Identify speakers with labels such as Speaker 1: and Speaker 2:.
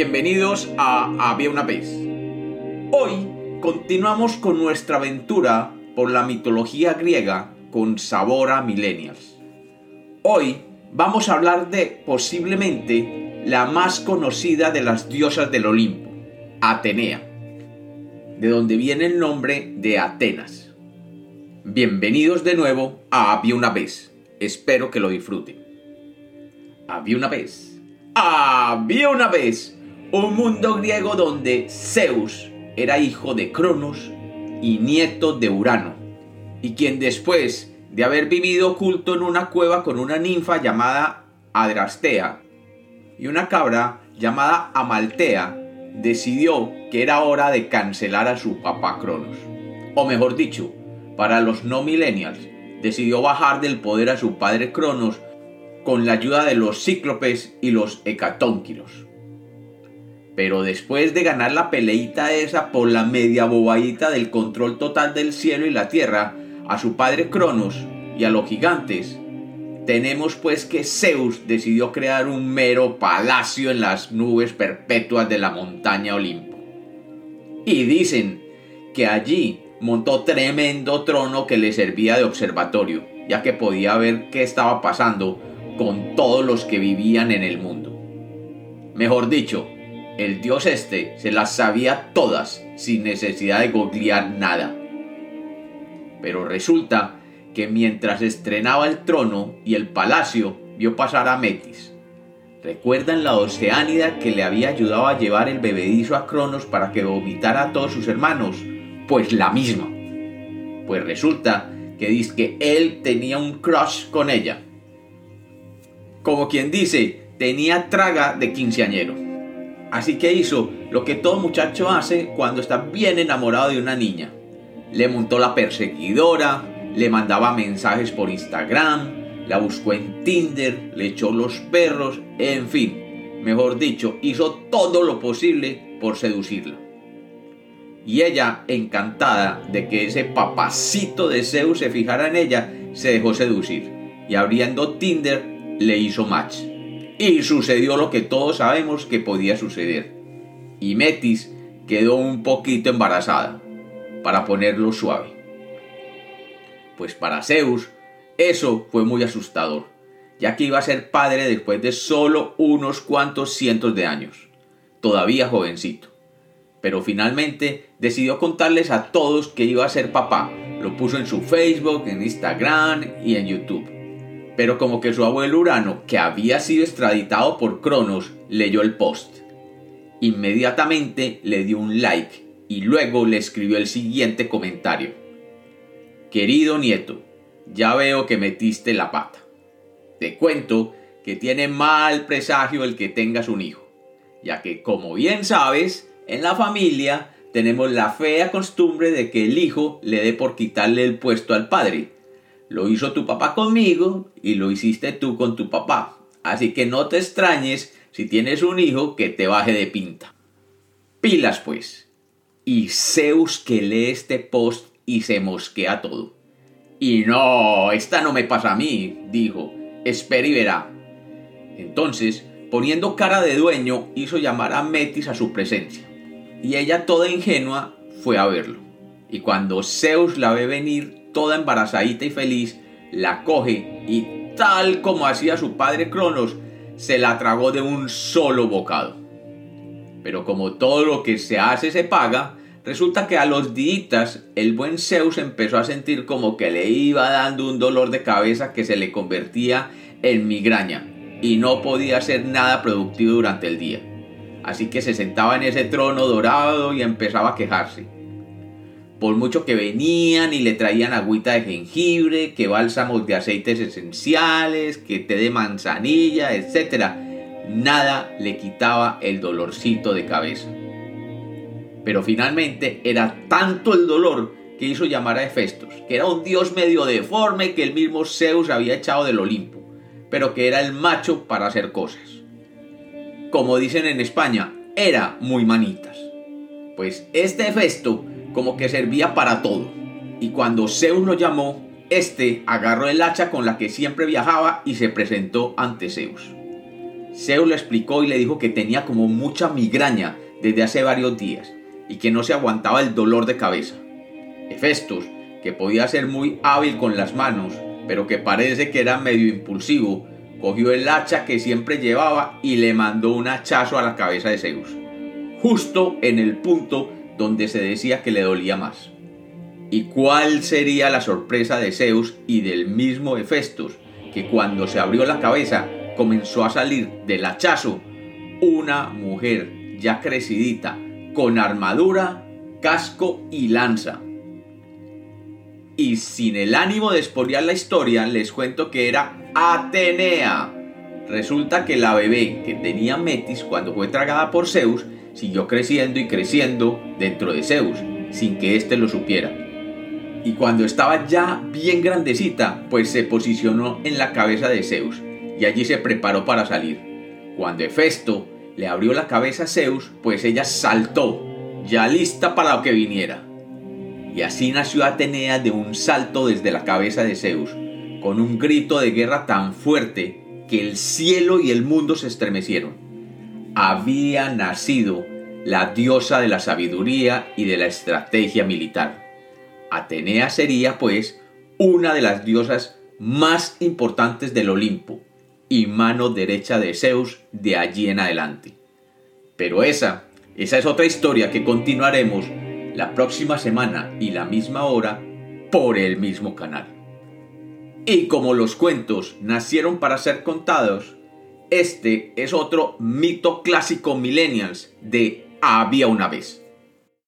Speaker 1: Bienvenidos a Había una vez. Hoy continuamos con nuestra aventura por la mitología griega con sabor a millennials. Hoy vamos a hablar de posiblemente la más conocida de las diosas del Olimpo, Atenea, de donde viene el nombre de Atenas. Bienvenidos de nuevo a Había una vez. Espero que lo disfruten. Había una vez. Había una vez un mundo griego donde Zeus era hijo de Cronos y nieto de Urano, y quien después de haber vivido oculto en una cueva con una ninfa llamada Adrastea y una cabra llamada Amaltea, decidió que era hora de cancelar a su papá Cronos. O mejor dicho, para los no millennials, decidió bajar del poder a su padre Cronos con la ayuda de los cíclopes y los hecatónquiros. Pero después de ganar la peleita esa por la media bobadita del control total del cielo y la tierra a su padre Cronos y a los gigantes, tenemos pues que Zeus decidió crear un mero palacio en las nubes perpetuas de la montaña Olimpo. Y dicen que allí montó tremendo trono que le servía de observatorio, ya que podía ver qué estaba pasando con todos los que vivían en el mundo. Mejor dicho, el dios este se las sabía todas sin necesidad de googlear nada. Pero resulta que mientras estrenaba el trono y el palacio, vio pasar a Metis. ¿Recuerdan la oceánida que le había ayudado a llevar el bebedizo a Cronos para que vomitara a todos sus hermanos? Pues la misma. Pues resulta que dice que él tenía un crush con ella. Como quien dice, tenía traga de quinceañero. Así que hizo lo que todo muchacho hace cuando está bien enamorado de una niña. Le montó la perseguidora, le mandaba mensajes por Instagram, la buscó en Tinder, le echó los perros, en fin, mejor dicho, hizo todo lo posible por seducirla. Y ella, encantada de que ese papacito de Zeus se fijara en ella, se dejó seducir y abriendo Tinder le hizo match. Y sucedió lo que todos sabemos que podía suceder. Y Metis quedó un poquito embarazada, para ponerlo suave. Pues para Zeus eso fue muy asustador, ya que iba a ser padre después de solo unos cuantos cientos de años, todavía jovencito. Pero finalmente decidió contarles a todos que iba a ser papá. Lo puso en su Facebook, en Instagram y en YouTube pero como que su abuelo Urano, que había sido extraditado por Cronos, leyó el post. Inmediatamente le dio un like y luego le escribió el siguiente comentario. Querido nieto, ya veo que metiste la pata. Te cuento que tiene mal presagio el que tengas un hijo, ya que como bien sabes, en la familia tenemos la fea costumbre de que el hijo le dé por quitarle el puesto al padre, lo hizo tu papá conmigo y lo hiciste tú con tu papá. Así que no te extrañes si tienes un hijo que te baje de pinta. Pilas pues. Y Zeus que lee este post y se mosquea todo. Y no, esta no me pasa a mí, dijo. Espera y verá. Entonces, poniendo cara de dueño, hizo llamar a Metis a su presencia. Y ella toda ingenua fue a verlo. Y cuando Zeus la ve venir, toda embarazadita y feliz, la coge y tal como hacía su padre Cronos, se la tragó de un solo bocado. Pero como todo lo que se hace se paga, resulta que a los días el buen Zeus empezó a sentir como que le iba dando un dolor de cabeza que se le convertía en migraña y no podía hacer nada productivo durante el día. Así que se sentaba en ese trono dorado y empezaba a quejarse por mucho que venían y le traían agüita de jengibre, que bálsamos de aceites esenciales, que té de manzanilla, etc., nada le quitaba el dolorcito de cabeza. Pero finalmente era tanto el dolor que hizo llamar a Hefestos, que era un dios medio deforme que el mismo Zeus había echado del Olimpo, pero que era el macho para hacer cosas. Como dicen en España, era muy manitas. Pues este Hefesto como que servía para todo. Y cuando Zeus lo llamó, este agarró el hacha con la que siempre viajaba y se presentó ante Zeus. Zeus le explicó y le dijo que tenía como mucha migraña desde hace varios días y que no se aguantaba el dolor de cabeza. Hefestos, que podía ser muy hábil con las manos, pero que parece que era medio impulsivo, cogió el hacha que siempre llevaba y le mandó un hachazo a la cabeza de Zeus, justo en el punto donde se decía que le dolía más. ¿Y cuál sería la sorpresa de Zeus y del mismo Hefestos, que cuando se abrió la cabeza comenzó a salir del hachazo una mujer ya crecidita, con armadura, casco y lanza? Y sin el ánimo de esporear la historia, les cuento que era Atenea. Resulta que la bebé que tenía Metis cuando fue tragada por Zeus siguió creciendo y creciendo dentro de Zeus, sin que éste lo supiera. Y cuando estaba ya bien grandecita, pues se posicionó en la cabeza de Zeus, y allí se preparó para salir. Cuando Hefesto le abrió la cabeza a Zeus, pues ella saltó, ya lista para lo que viniera. Y así nació Atenea de un salto desde la cabeza de Zeus, con un grito de guerra tan fuerte que el cielo y el mundo se estremecieron. Había nacido la diosa de la sabiduría y de la estrategia militar. Atenea sería, pues, una de las diosas más importantes del Olimpo y mano derecha de Zeus de allí en adelante. Pero esa, esa es otra historia que continuaremos la próxima semana y la misma hora por el mismo canal. Y como los cuentos nacieron para ser contados, este es otro mito clásico millennials de había una vez.